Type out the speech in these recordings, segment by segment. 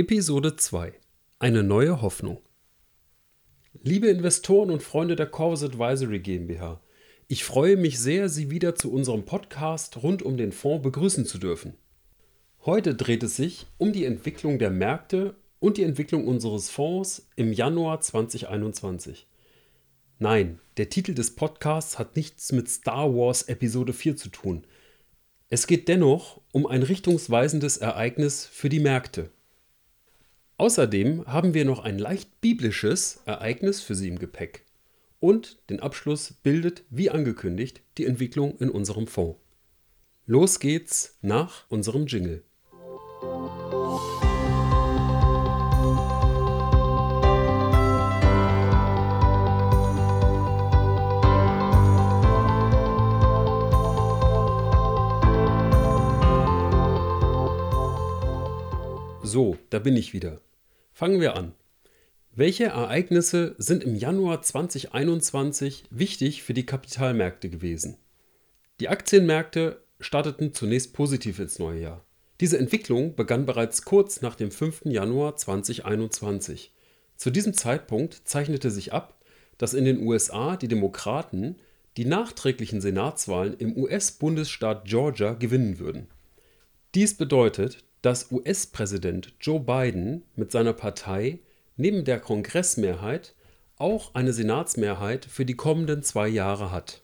Episode 2 Eine neue Hoffnung Liebe Investoren und Freunde der Corvus Advisory GmbH, ich freue mich sehr, Sie wieder zu unserem Podcast rund um den Fonds begrüßen zu dürfen. Heute dreht es sich um die Entwicklung der Märkte und die Entwicklung unseres Fonds im Januar 2021. Nein, der Titel des Podcasts hat nichts mit Star Wars Episode 4 zu tun. Es geht dennoch um ein richtungsweisendes Ereignis für die Märkte. Außerdem haben wir noch ein leicht biblisches Ereignis für Sie im Gepäck. Und den Abschluss bildet, wie angekündigt, die Entwicklung in unserem Fonds. Los geht's nach unserem Jingle. So, da bin ich wieder. Fangen wir an. Welche Ereignisse sind im Januar 2021 wichtig für die Kapitalmärkte gewesen? Die Aktienmärkte starteten zunächst positiv ins neue Jahr. Diese Entwicklung begann bereits kurz nach dem 5. Januar 2021. Zu diesem Zeitpunkt zeichnete sich ab, dass in den USA die Demokraten die nachträglichen Senatswahlen im US-Bundesstaat Georgia gewinnen würden. Dies bedeutet, dass US-Präsident Joe Biden mit seiner Partei neben der Kongressmehrheit auch eine Senatsmehrheit für die kommenden zwei Jahre hat.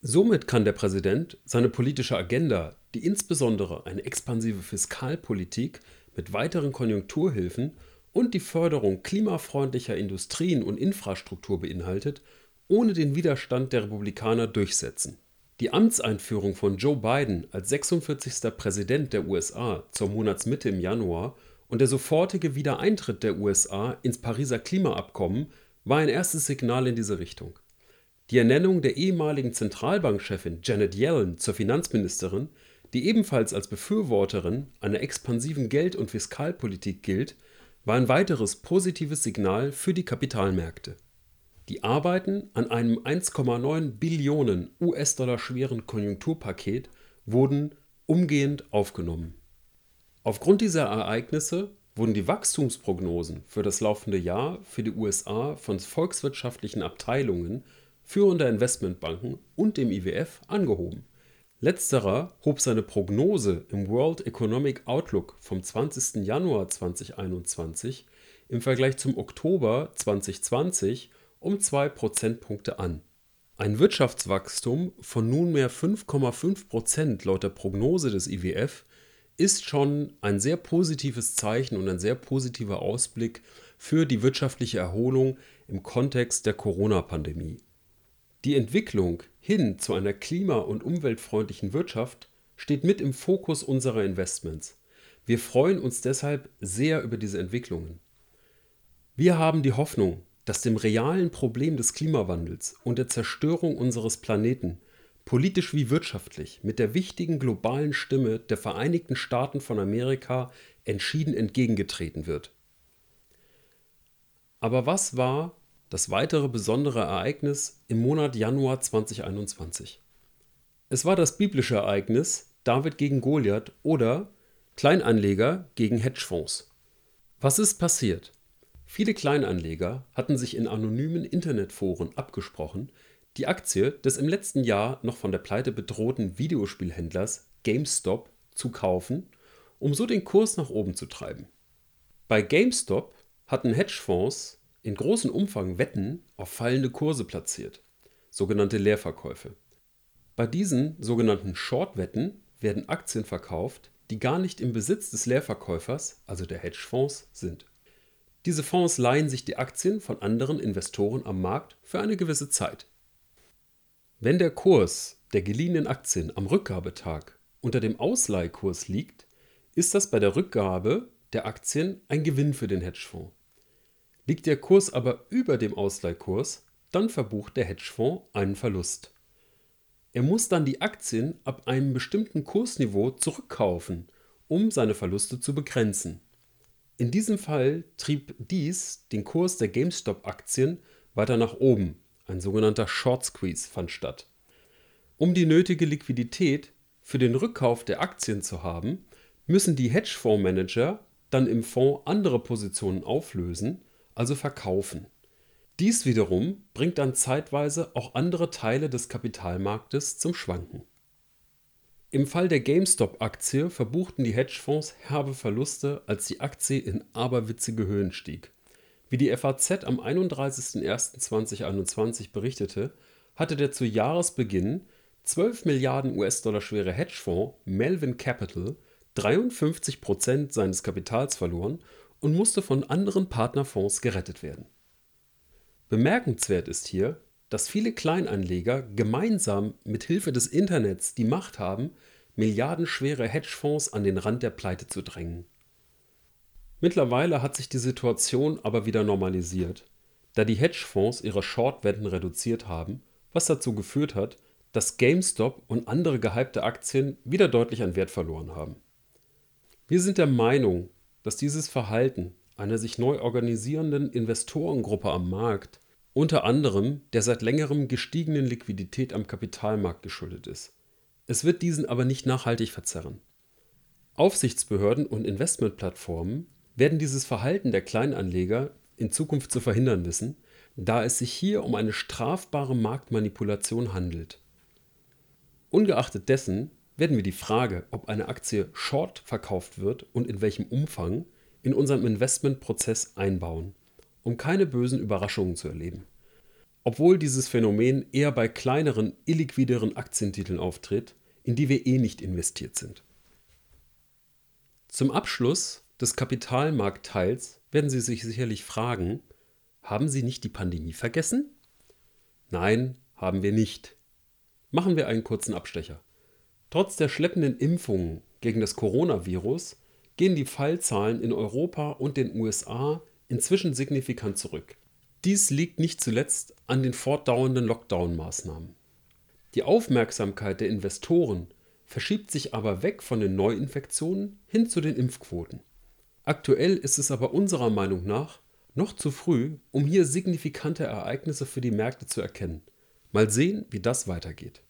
Somit kann der Präsident seine politische Agenda, die insbesondere eine expansive Fiskalpolitik mit weiteren Konjunkturhilfen und die Förderung klimafreundlicher Industrien und Infrastruktur beinhaltet, ohne den Widerstand der Republikaner durchsetzen die Amtseinführung von Joe Biden als 46. Präsident der USA zur Monatsmitte im Januar und der sofortige Wiedereintritt der USA ins Pariser Klimaabkommen war ein erstes Signal in diese Richtung. Die Ernennung der ehemaligen Zentralbankchefin Janet Yellen zur Finanzministerin, die ebenfalls als Befürworterin einer expansiven Geld- und Fiskalpolitik gilt, war ein weiteres positives Signal für die Kapitalmärkte die Arbeiten an einem 1,9 Billionen US-Dollar schweren Konjunkturpaket wurden umgehend aufgenommen. Aufgrund dieser Ereignisse wurden die Wachstumsprognosen für das laufende Jahr für die USA von volkswirtschaftlichen Abteilungen führender Investmentbanken und dem IWF angehoben. Letzterer hob seine Prognose im World Economic Outlook vom 20. Januar 2021 im Vergleich zum Oktober 2020 um zwei Prozentpunkte an. Ein Wirtschaftswachstum von nunmehr 5,5 Prozent laut der Prognose des IWF ist schon ein sehr positives Zeichen und ein sehr positiver Ausblick für die wirtschaftliche Erholung im Kontext der Corona-Pandemie. Die Entwicklung hin zu einer klima- und umweltfreundlichen Wirtschaft steht mit im Fokus unserer Investments. Wir freuen uns deshalb sehr über diese Entwicklungen. Wir haben die Hoffnung, dass dem realen Problem des Klimawandels und der Zerstörung unseres Planeten politisch wie wirtschaftlich mit der wichtigen globalen Stimme der Vereinigten Staaten von Amerika entschieden entgegengetreten wird. Aber was war das weitere besondere Ereignis im Monat Januar 2021? Es war das biblische Ereignis David gegen Goliath oder Kleinanleger gegen Hedgefonds. Was ist passiert? Viele Kleinanleger hatten sich in anonymen Internetforen abgesprochen, die Aktie des im letzten Jahr noch von der Pleite bedrohten Videospielhändlers GameStop zu kaufen, um so den Kurs nach oben zu treiben. Bei GameStop hatten Hedgefonds in großem Umfang Wetten auf fallende Kurse platziert, sogenannte Leerverkäufe. Bei diesen sogenannten Short-Wetten werden Aktien verkauft, die gar nicht im Besitz des Leerverkäufers, also der Hedgefonds, sind. Diese Fonds leihen sich die Aktien von anderen Investoren am Markt für eine gewisse Zeit. Wenn der Kurs der geliehenen Aktien am Rückgabetag unter dem Ausleihkurs liegt, ist das bei der Rückgabe der Aktien ein Gewinn für den Hedgefonds. Liegt der Kurs aber über dem Ausleihkurs, dann verbucht der Hedgefonds einen Verlust. Er muss dann die Aktien ab einem bestimmten Kursniveau zurückkaufen, um seine Verluste zu begrenzen. In diesem Fall trieb dies den Kurs der GameStop-Aktien weiter nach oben, ein sogenannter Short Squeeze fand statt. Um die nötige Liquidität für den Rückkauf der Aktien zu haben, müssen die Hedgefondsmanager dann im Fonds andere Positionen auflösen, also verkaufen. Dies wiederum bringt dann zeitweise auch andere Teile des Kapitalmarktes zum Schwanken. Im Fall der GameStop-Aktie verbuchten die Hedgefonds herbe Verluste, als die Aktie in aberwitzige Höhen stieg. Wie die FAZ am 31.01.2021 berichtete, hatte der zu Jahresbeginn 12 Milliarden US-Dollar schwere Hedgefonds Melvin Capital 53 Prozent seines Kapitals verloren und musste von anderen Partnerfonds gerettet werden. Bemerkenswert ist hier, dass viele Kleinanleger gemeinsam mit Hilfe des Internets die Macht haben, milliardenschwere Hedgefonds an den Rand der Pleite zu drängen. Mittlerweile hat sich die Situation aber wieder normalisiert, da die Hedgefonds ihre Shortwetten reduziert haben, was dazu geführt hat, dass GameStop und andere gehypte Aktien wieder deutlich an Wert verloren haben. Wir sind der Meinung, dass dieses Verhalten einer sich neu organisierenden Investorengruppe am Markt unter anderem der seit längerem gestiegenen Liquidität am Kapitalmarkt geschuldet ist. Es wird diesen aber nicht nachhaltig verzerren. Aufsichtsbehörden und Investmentplattformen werden dieses Verhalten der Kleinanleger in Zukunft zu verhindern wissen, da es sich hier um eine strafbare Marktmanipulation handelt. Ungeachtet dessen werden wir die Frage, ob eine Aktie short verkauft wird und in welchem Umfang, in unserem Investmentprozess einbauen, um keine bösen Überraschungen zu erleben. Obwohl dieses Phänomen eher bei kleineren, illiquideren Aktientiteln auftritt, in die wir eh nicht investiert sind. Zum Abschluss des Kapitalmarktteils werden Sie sich sicherlich fragen, haben Sie nicht die Pandemie vergessen? Nein, haben wir nicht. Machen wir einen kurzen Abstecher. Trotz der schleppenden Impfungen gegen das Coronavirus gehen die Fallzahlen in Europa und den USA inzwischen signifikant zurück. Dies liegt nicht zuletzt an den fortdauernden Lockdown-Maßnahmen. Die Aufmerksamkeit der Investoren verschiebt sich aber weg von den Neuinfektionen hin zu den Impfquoten. Aktuell ist es aber unserer Meinung nach noch zu früh, um hier signifikante Ereignisse für die Märkte zu erkennen. Mal sehen, wie das weitergeht.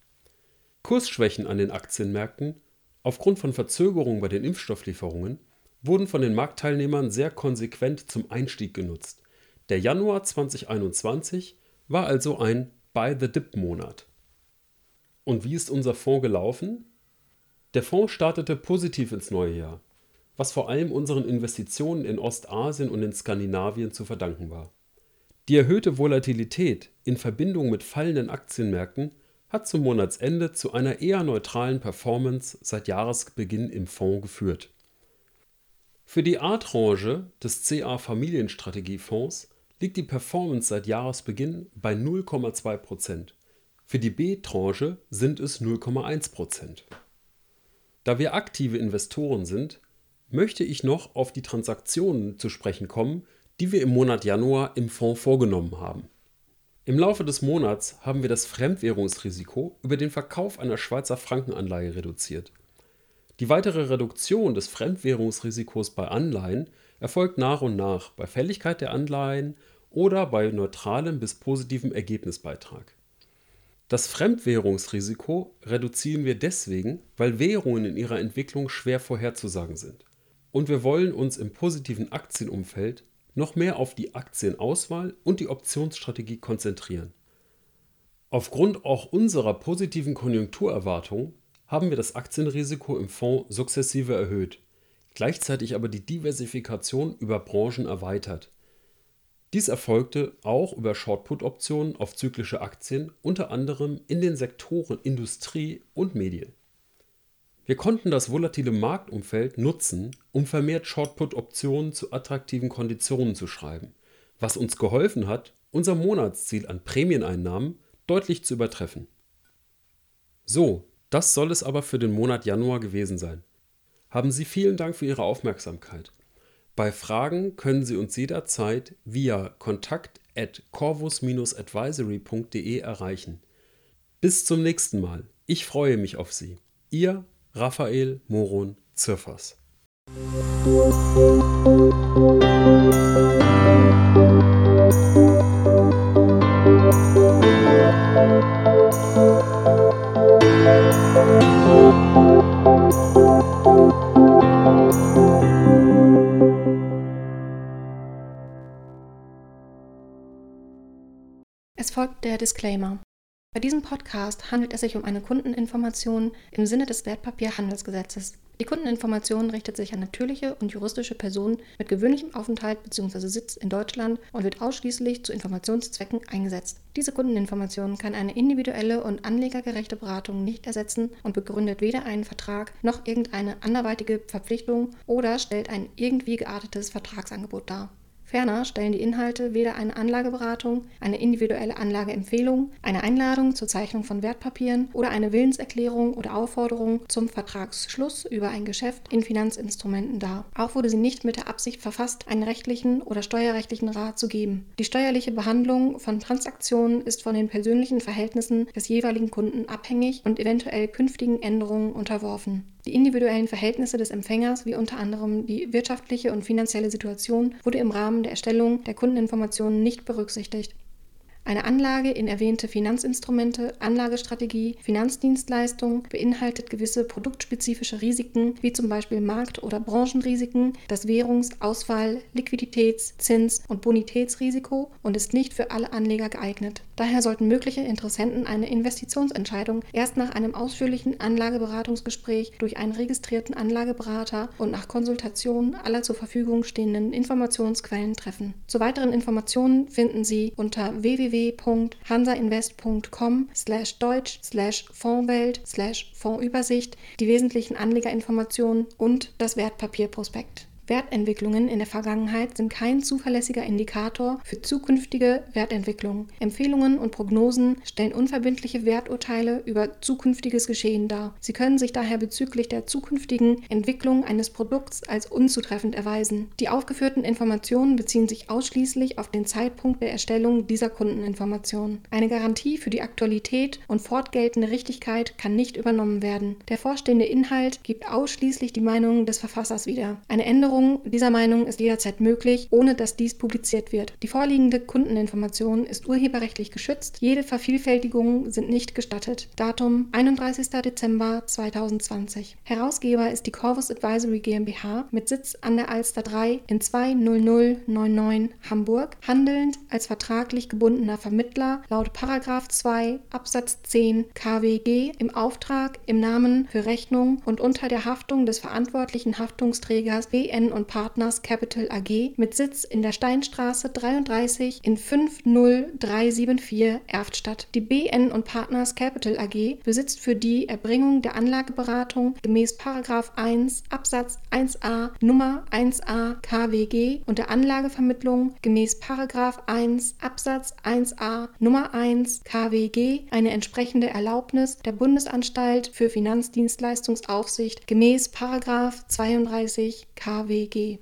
Kursschwächen an den Aktienmärkten aufgrund von Verzögerungen bei den Impfstofflieferungen wurden von den Marktteilnehmern sehr konsequent zum Einstieg genutzt. Der Januar 2021 war also ein Buy-the-Dip-Monat. Und wie ist unser Fonds gelaufen? Der Fonds startete positiv ins neue Jahr, was vor allem unseren Investitionen in Ostasien und in Skandinavien zu verdanken war. Die erhöhte Volatilität in Verbindung mit fallenden Aktienmärkten hat zum Monatsende zu einer eher neutralen Performance seit Jahresbeginn im Fonds geführt. Für die A-Tranche des CA Familienstrategiefonds liegt die Performance seit Jahresbeginn bei 0,2%. Für die B-Tranche sind es 0,1%. Da wir aktive Investoren sind, möchte ich noch auf die Transaktionen zu sprechen kommen, die wir im Monat Januar im Fonds vorgenommen haben. Im Laufe des Monats haben wir das Fremdwährungsrisiko über den Verkauf einer Schweizer Frankenanleihe reduziert. Die weitere Reduktion des Fremdwährungsrisikos bei Anleihen erfolgt nach und nach bei Fälligkeit der Anleihen oder bei neutralem bis positivem Ergebnisbeitrag. Das Fremdwährungsrisiko reduzieren wir deswegen, weil Währungen in ihrer Entwicklung schwer vorherzusagen sind. Und wir wollen uns im positiven Aktienumfeld noch mehr auf die Aktienauswahl und die Optionsstrategie konzentrieren. Aufgrund auch unserer positiven Konjunkturerwartung haben wir das Aktienrisiko im Fonds sukzessive erhöht, gleichzeitig aber die Diversifikation über Branchen erweitert. Dies erfolgte auch über Short-Put-Optionen auf zyklische Aktien, unter anderem in den Sektoren Industrie und Medien. Wir konnten das volatile Marktumfeld nutzen, um vermehrt Short-Put-Optionen zu attraktiven Konditionen zu schreiben, was uns geholfen hat, unser Monatsziel an Prämieneinnahmen deutlich zu übertreffen. So, das soll es aber für den Monat Januar gewesen sein. Haben Sie vielen Dank für Ihre Aufmerksamkeit. Bei Fragen können Sie uns jederzeit via kontakt at corvus-advisory.de erreichen. Bis zum nächsten Mal. Ich freue mich auf Sie. Ihr Raphael Moron Zirfers. Folgt der Disclaimer. Bei diesem Podcast handelt es sich um eine Kundeninformation im Sinne des Wertpapierhandelsgesetzes. Die Kundeninformation richtet sich an natürliche und juristische Personen mit gewöhnlichem Aufenthalt bzw. Sitz in Deutschland und wird ausschließlich zu Informationszwecken eingesetzt. Diese Kundeninformation kann eine individuelle und anlegergerechte Beratung nicht ersetzen und begründet weder einen Vertrag noch irgendeine anderweitige Verpflichtung oder stellt ein irgendwie geartetes Vertragsangebot dar. Ferner stellen die Inhalte weder eine Anlageberatung, eine individuelle Anlageempfehlung, eine Einladung zur Zeichnung von Wertpapieren oder eine Willenserklärung oder Aufforderung zum Vertragsschluss über ein Geschäft in Finanzinstrumenten dar. Auch wurde sie nicht mit der Absicht verfasst, einen rechtlichen oder steuerrechtlichen Rat zu geben. Die steuerliche Behandlung von Transaktionen ist von den persönlichen Verhältnissen des jeweiligen Kunden abhängig und eventuell künftigen Änderungen unterworfen. Die individuellen Verhältnisse des Empfängers, wie unter anderem die wirtschaftliche und finanzielle Situation, wurde im Rahmen der Erstellung der Kundeninformationen nicht berücksichtigt. Eine Anlage in erwähnte Finanzinstrumente, Anlagestrategie, Finanzdienstleistung beinhaltet gewisse produktspezifische Risiken, wie zum Beispiel Markt- oder Branchenrisiken, das Währungs-, Auswahl-, Liquiditäts-, Zins- und Bonitätsrisiko und ist nicht für alle Anleger geeignet. Daher sollten mögliche Interessenten eine Investitionsentscheidung erst nach einem ausführlichen Anlageberatungsgespräch durch einen registrierten Anlageberater und nach Konsultation aller zur Verfügung stehenden Informationsquellen treffen. Zu weiteren Informationen finden Sie unter www www.hansainvest.com slash deutsch slash Fondswelt slash Fondsübersicht die wesentlichen Anlegerinformationen und das Wertpapierprospekt. Wertentwicklungen in der Vergangenheit sind kein zuverlässiger Indikator für zukünftige Wertentwicklung. Empfehlungen und Prognosen stellen unverbindliche Werturteile über zukünftiges Geschehen dar. Sie können sich daher bezüglich der zukünftigen Entwicklung eines Produkts als unzutreffend erweisen. Die aufgeführten Informationen beziehen sich ausschließlich auf den Zeitpunkt der Erstellung dieser Kundeninformationen. Eine Garantie für die Aktualität und fortgeltende Richtigkeit kann nicht übernommen werden. Der vorstehende Inhalt gibt ausschließlich die Meinung des Verfassers wieder. Eine Änderung Änderung dieser Meinung ist jederzeit möglich, ohne dass dies publiziert wird. Die vorliegende Kundeninformation ist urheberrechtlich geschützt. Jede Vervielfältigung sind nicht gestattet. Datum 31. Dezember 2020. Herausgeber ist die Corvus Advisory GmbH mit Sitz an der Alster 3 in 20099 Hamburg, handelnd als vertraglich gebundener Vermittler laut 2 Absatz 10 KWG im Auftrag, im Namen, für Rechnung und unter der Haftung des verantwortlichen Haftungsträgers BN und Partners Capital AG mit Sitz in der Steinstraße 33 in 50374 Erftstadt. Die BN und Partners Capital AG besitzt für die Erbringung der Anlageberatung gemäß 1 Absatz 1a Nummer 1a KWG und der Anlagevermittlung gemäß 1 Absatz 1a Nummer 1 KWG eine entsprechende Erlaubnis der Bundesanstalt für Finanzdienstleistungsaufsicht gemäß 32 KWG. Norwegen